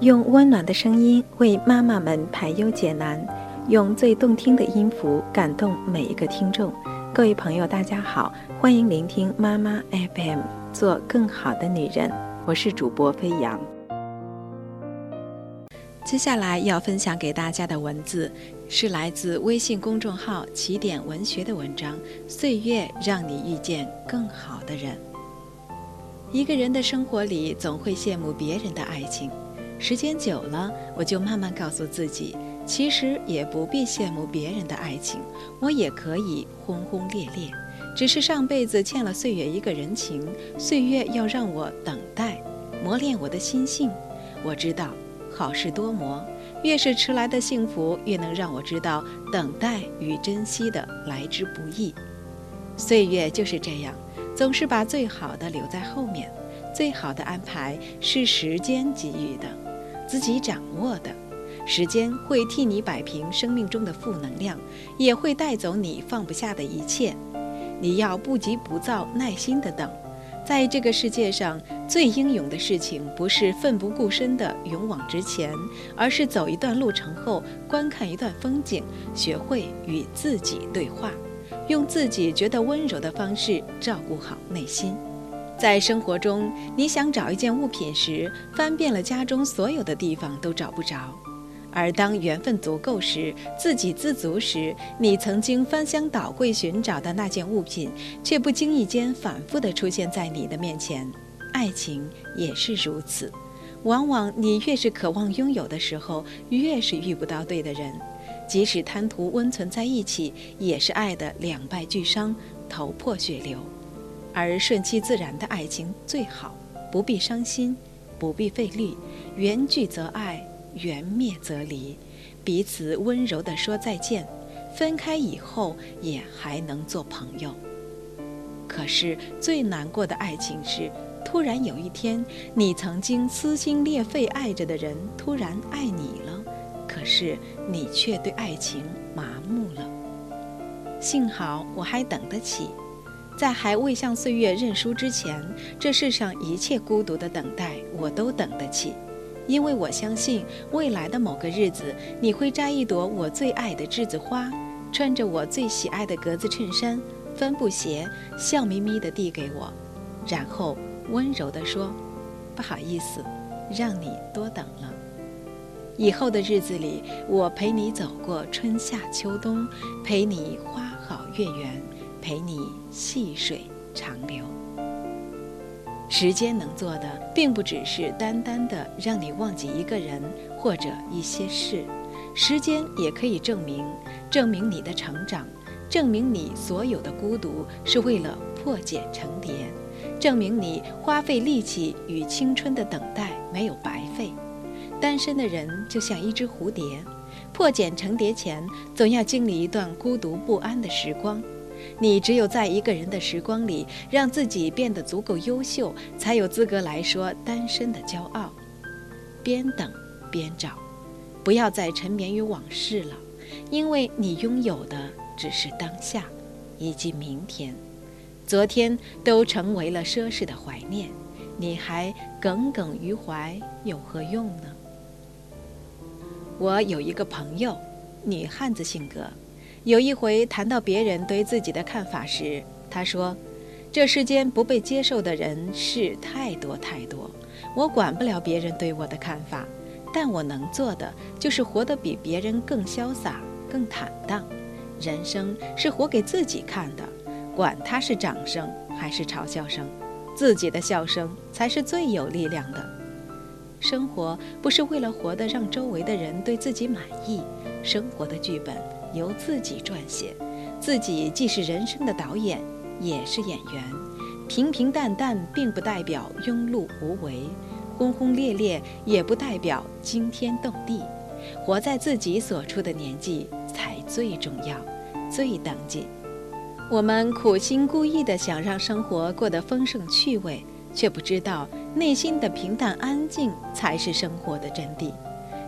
用温暖的声音为妈妈们排忧解难，用最动听的音符感动每一个听众。各位朋友，大家好，欢迎聆听妈妈 FM，做更好的女人。我是主播飞扬。接下来要分享给大家的文字是来自微信公众号“起点文学”的文章《岁月让你遇见更好的人》。一个人的生活里，总会羡慕别人的爱情。时间久了，我就慢慢告诉自己，其实也不必羡慕别人的爱情，我也可以轰轰烈烈。只是上辈子欠了岁月一个人情，岁月要让我等待，磨练我的心性。我知道，好事多磨，越是迟来的幸福，越能让我知道等待与珍惜的来之不易。岁月就是这样，总是把最好的留在后面，最好的安排是时间给予的。自己掌握的时间会替你摆平生命中的负能量，也会带走你放不下的一切。你要不急不躁，耐心的等。在这个世界上，最英勇的事情不是奋不顾身的勇往直前，而是走一段路程后，观看一段风景，学会与自己对话，用自己觉得温柔的方式照顾好内心。在生活中，你想找一件物品时，翻遍了家中所有的地方都找不着；而当缘分足够时，自给自足时，你曾经翻箱倒柜寻找的那件物品，却不经意间反复地出现在你的面前。爱情也是如此，往往你越是渴望拥有的时候，越是遇不到对的人。即使贪图温存在一起，也是爱的两败俱伤，头破血流。而顺其自然的爱情最好，不必伤心，不必费力，缘聚则爱，缘灭则离，彼此温柔地说再见，分开以后也还能做朋友。可是最难过的爱情是，突然有一天，你曾经撕心裂肺爱着的人突然爱你了，可是你却对爱情麻木了。幸好我还等得起。在还未向岁月认输之前，这世上一切孤独的等待，我都等得起，因为我相信未来的某个日子，你会摘一朵我最爱的栀子花，穿着我最喜爱的格子衬衫、帆布鞋，笑眯眯地递给我，然后温柔地说：“不好意思，让你多等了。”以后的日子里，我陪你走过春夏秋冬，陪你花好月圆。陪你细水长流。时间能做的，并不只是单单的让你忘记一个人或者一些事，时间也可以证明，证明你的成长，证明你所有的孤独是为了破茧成蝶，证明你花费力气与青春的等待没有白费。单身的人就像一只蝴蝶，破茧成蝶前，总要经历一段孤独不安的时光。你只有在一个人的时光里，让自己变得足够优秀，才有资格来说单身的骄傲。边等边找，不要再沉湎于往事了，因为你拥有的只是当下，以及明天。昨天都成为了奢侈的怀念，你还耿耿于怀，有何用呢？我有一个朋友，女汉子性格。有一回谈到别人对自己的看法时，他说：“这世间不被接受的人事太多太多，我管不了别人对我的看法，但我能做的就是活得比别人更潇洒、更坦荡。人生是活给自己看的，管他是掌声还是嘲笑声，自己的笑声才是最有力量的。生活不是为了活得让周围的人对自己满意，生活的剧本。”由自己撰写，自己既是人生的导演，也是演员。平平淡淡并不代表庸碌无为，轰轰烈烈也不代表惊天动地。活在自己所处的年纪才最重要，最当紧。我们苦心孤诣地想让生活过得丰盛趣味，却不知道内心的平淡安静才是生活的真谛。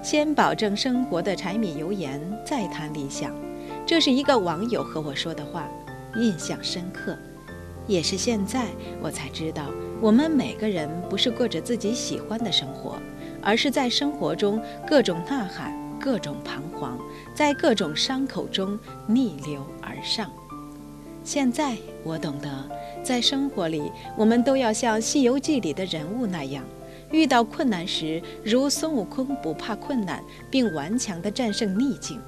先保证生活的柴米油盐，再谈理想。这是一个网友和我说的话，印象深刻。也是现在我才知道，我们每个人不是过着自己喜欢的生活，而是在生活中各种呐喊、各种彷徨，在各种伤口中逆流而上。现在我懂得，在生活里，我们都要像《西游记》里的人物那样，遇到困难时，如孙悟空不怕困难，并顽强地战胜逆境；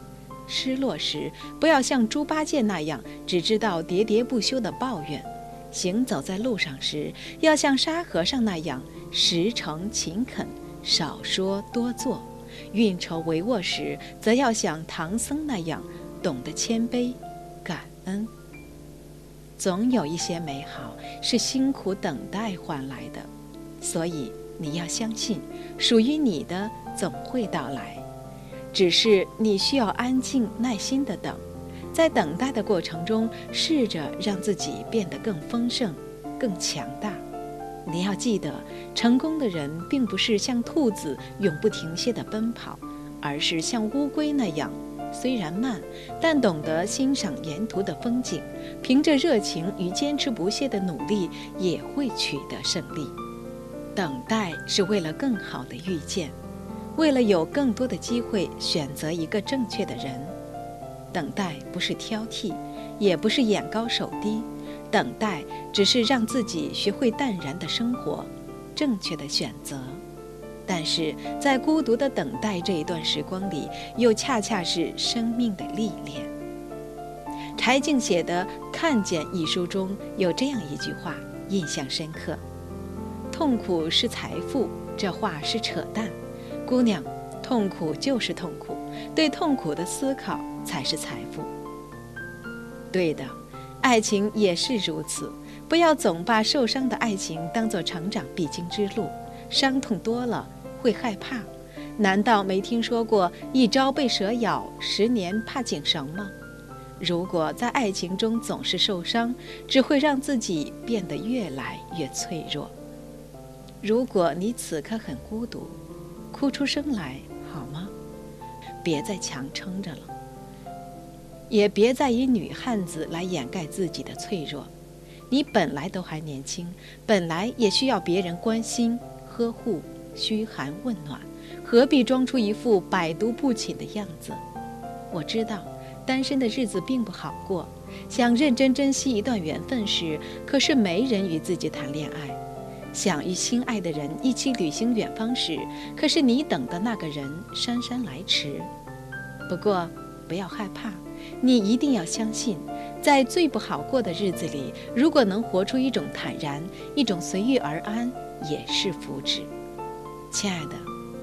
失落时，不要像猪八戒那样，只知道喋喋不休地抱怨；行走在路上时，要像沙和尚那样，实诚勤恳，少说多做；运筹帷幄时，则要像唐僧那样，懂得谦卑、感恩。总有一些美好是辛苦等待换来的，所以你要相信，属于你的总会到来。只是你需要安静耐心的等，在等待的过程中，试着让自己变得更丰盛、更强大。你要记得，成功的人并不是像兔子永不停歇地奔跑，而是像乌龟那样。虽然慢，但懂得欣赏沿途的风景，凭着热情与坚持不懈的努力，也会取得胜利。等待是为了更好的遇见，为了有更多的机会选择一个正确的人。等待不是挑剔，也不是眼高手低，等待只是让自己学会淡然的生活，正确的选择。但是在孤独的等待这一段时光里，又恰恰是生命的历练。柴静写的《看见》一书中有这样一句话，印象深刻：“痛苦是财富。”这话是扯淡，姑娘，痛苦就是痛苦，对痛苦的思考才是财富。对的，爱情也是如此，不要总把受伤的爱情当作成长必经之路。伤痛多了会害怕，难道没听说过“一朝被蛇咬，十年怕井绳”吗？如果在爱情中总是受伤，只会让自己变得越来越脆弱。如果你此刻很孤独，哭出声来好吗？别再强撑着了，也别再以女汉子来掩盖自己的脆弱。你本来都还年轻，本来也需要别人关心。呵护、嘘寒问暖，何必装出一副百毒不侵的样子？我知道单身的日子并不好过，想认真珍惜一段缘分时，可是没人与自己谈恋爱；想与心爱的人一起旅行远方时，可是你等的那个人姗姗来迟。不过不要害怕，你一定要相信，在最不好过的日子里，如果能活出一种坦然，一种随遇而安。也是福祉，亲爱的，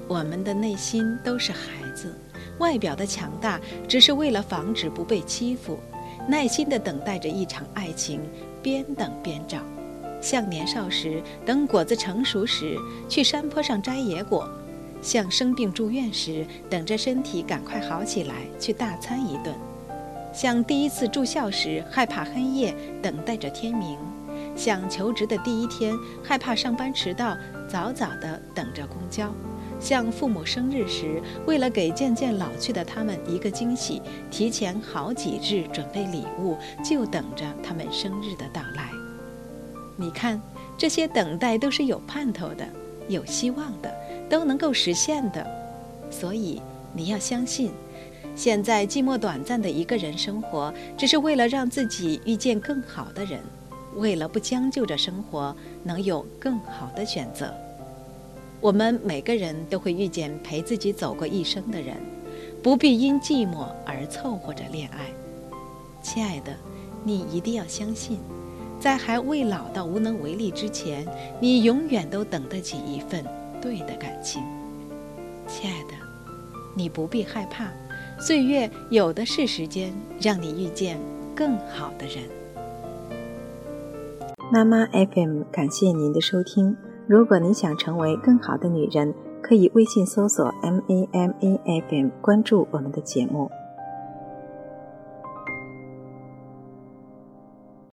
我们的内心都是孩子，外表的强大只是为了防止不被欺负，耐心地等待着一场爱情，边等边找，像年少时等果子成熟时去山坡上摘野果，像生病住院时等着身体赶快好起来去大餐一顿，像第一次住校时害怕黑夜等待着天明。像求职的第一天，害怕上班迟到，早早的等着公交；像父母生日时，为了给渐渐老去的他们一个惊喜，提前好几日准备礼物，就等着他们生日的到来。你看，这些等待都是有盼头的，有希望的，都能够实现的。所以你要相信，现在寂寞短暂的一个人生活，只是为了让自己遇见更好的人。为了不将就着生活，能有更好的选择，我们每个人都会遇见陪自己走过一生的人，不必因寂寞而凑合着恋爱。亲爱的，你一定要相信，在还未老到无能为力之前，你永远都等得起一份对的感情。亲爱的，你不必害怕，岁月有的是时间让你遇见更好的人。妈妈 FM，感谢您的收听。如果你想成为更好的女人，可以微信搜索 M A M A FM，关注我们的节目。